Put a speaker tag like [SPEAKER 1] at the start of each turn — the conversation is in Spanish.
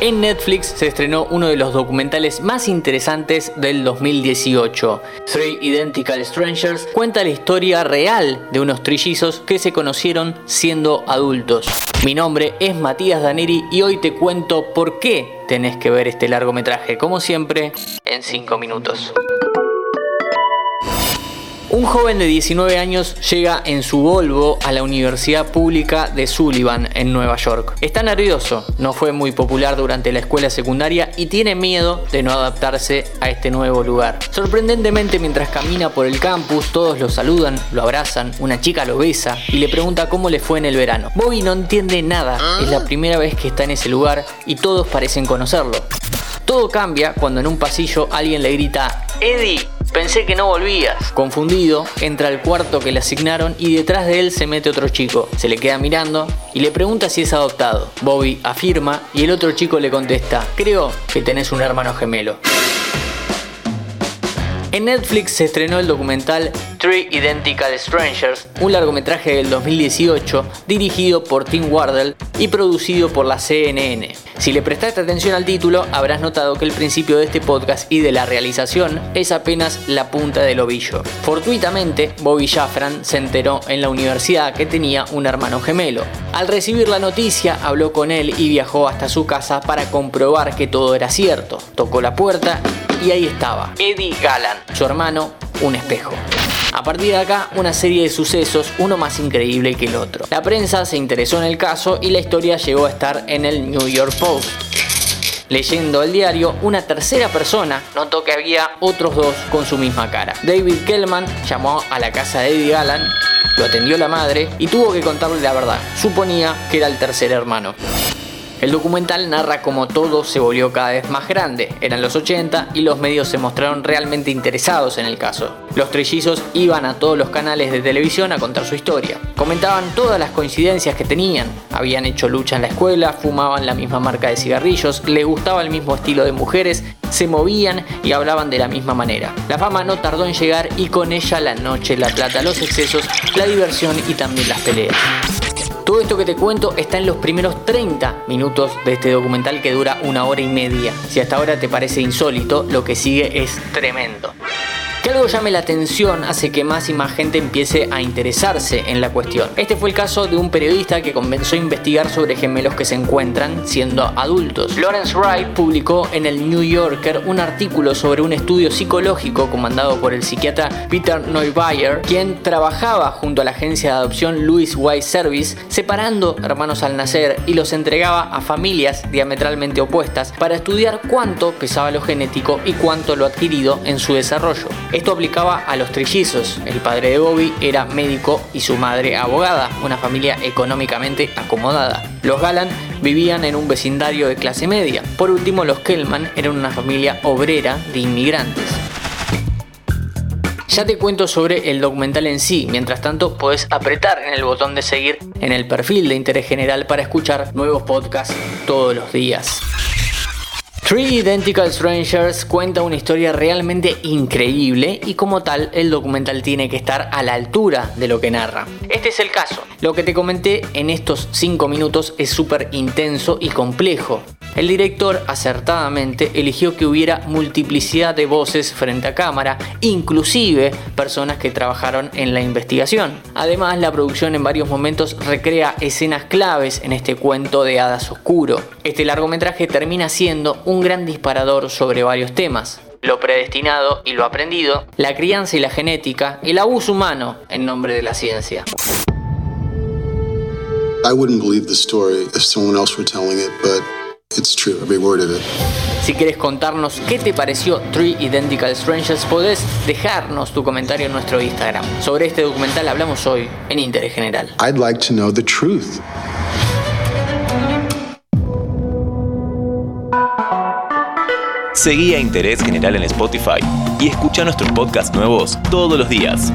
[SPEAKER 1] En Netflix se estrenó uno de los documentales más interesantes del 2018. Three Identical Strangers cuenta la historia real de unos trillizos que se conocieron siendo adultos. Mi nombre es Matías Daneri y hoy te cuento por qué tenés que ver este largometraje, como siempre, en 5 minutos. Un joven de 19 años llega en su Volvo a la Universidad Pública de Sullivan en Nueva York. Está nervioso, no fue muy popular durante la escuela secundaria y tiene miedo de no adaptarse a este nuevo lugar. Sorprendentemente mientras camina por el campus todos lo saludan, lo abrazan, una chica lo besa y le pregunta cómo le fue en el verano. Bobby no entiende nada, es la primera vez que está en ese lugar y todos parecen conocerlo. Todo cambia cuando en un pasillo alguien le grita, Eddie, pensé que no volvías. Confundido, entra al cuarto que le asignaron y detrás de él se mete otro chico. Se le queda mirando y le pregunta si es adoptado. Bobby afirma y el otro chico le contesta, creo que tenés un hermano gemelo. En Netflix se estrenó el documental Three Identical Strangers, un largometraje del 2018 dirigido por Tim Wardell y producido por la CNN. Si le prestaste atención al título, habrás notado que el principio de este podcast y de la realización es apenas la punta del ovillo. Fortuitamente, Bobby Jaffran se enteró en la universidad que tenía un hermano gemelo. Al recibir la noticia, habló con él y viajó hasta su casa para comprobar que todo era cierto. Tocó la puerta y ahí estaba, Eddie Gallan, su hermano, un espejo. A partir de acá, una serie de sucesos, uno más increíble que el otro. La prensa se interesó en el caso y la historia llegó a estar en el New York Post. Leyendo el diario, una tercera persona notó que había otros dos con su misma cara. David Kellman llamó a la casa de Eddie Gallan, lo atendió la madre y tuvo que contarle la verdad. Suponía que era el tercer hermano. El documental narra cómo todo se volvió cada vez más grande. Eran los 80 y los medios se mostraron realmente interesados en el caso. Los trillizos iban a todos los canales de televisión a contar su historia. Comentaban todas las coincidencias que tenían. Habían hecho lucha en la escuela, fumaban la misma marca de cigarrillos, les gustaba el mismo estilo de mujeres, se movían y hablaban de la misma manera. La fama no tardó en llegar y con ella la noche, la plata, los excesos, la diversión y también las peleas. Todo esto que te cuento está en los primeros 30 minutos de este documental que dura una hora y media. Si hasta ahora te parece insólito, lo que sigue es tremendo. Que algo llame la atención hace que más y más gente empiece a interesarse en la cuestión. Este fue el caso de un periodista que comenzó a investigar sobre gemelos que se encuentran siendo adultos. Lawrence Wright publicó en el New Yorker un artículo sobre un estudio psicológico comandado por el psiquiatra Peter Neubayer, quien trabajaba junto a la agencia de adopción Louis Wise Service, separando hermanos al nacer y los entregaba a familias diametralmente opuestas para estudiar cuánto pesaba lo genético y cuánto lo adquirido en su desarrollo. Esto aplicaba a los trillizos. El padre de Bobby era médico y su madre abogada, una familia económicamente acomodada. Los Gallan vivían en un vecindario de clase media. Por último, los Kellman eran una familia obrera de inmigrantes. Ya te cuento sobre el documental en sí, mientras tanto puedes apretar en el botón de seguir en el perfil de interés general para escuchar nuevos podcasts todos los días. Three Identical Strangers cuenta una historia realmente increíble y como tal el documental tiene que estar a la altura de lo que narra. Este es el caso. Lo que te comenté en estos 5 minutos es súper intenso y complejo. El director acertadamente eligió que hubiera multiplicidad de voces frente a cámara, inclusive personas que trabajaron en la investigación. Además, la producción en varios momentos recrea escenas claves en este cuento de hadas oscuro. Este largometraje termina siendo un gran disparador sobre varios temas lo predestinado y lo aprendido, la crianza y la genética, el abuso humano en nombre de la ciencia.
[SPEAKER 2] I wouldn't believe the story if someone else were telling it, but it's true, every word of it.
[SPEAKER 1] Si quieres contarnos qué te pareció Three Identical Strangers, podés dejarnos tu comentario en nuestro Instagram. Sobre este documental hablamos hoy en Interés General.
[SPEAKER 2] I'd like to know the truth.
[SPEAKER 3] Seguí a Interés General en Spotify y escucha nuestros podcasts nuevos todos los días.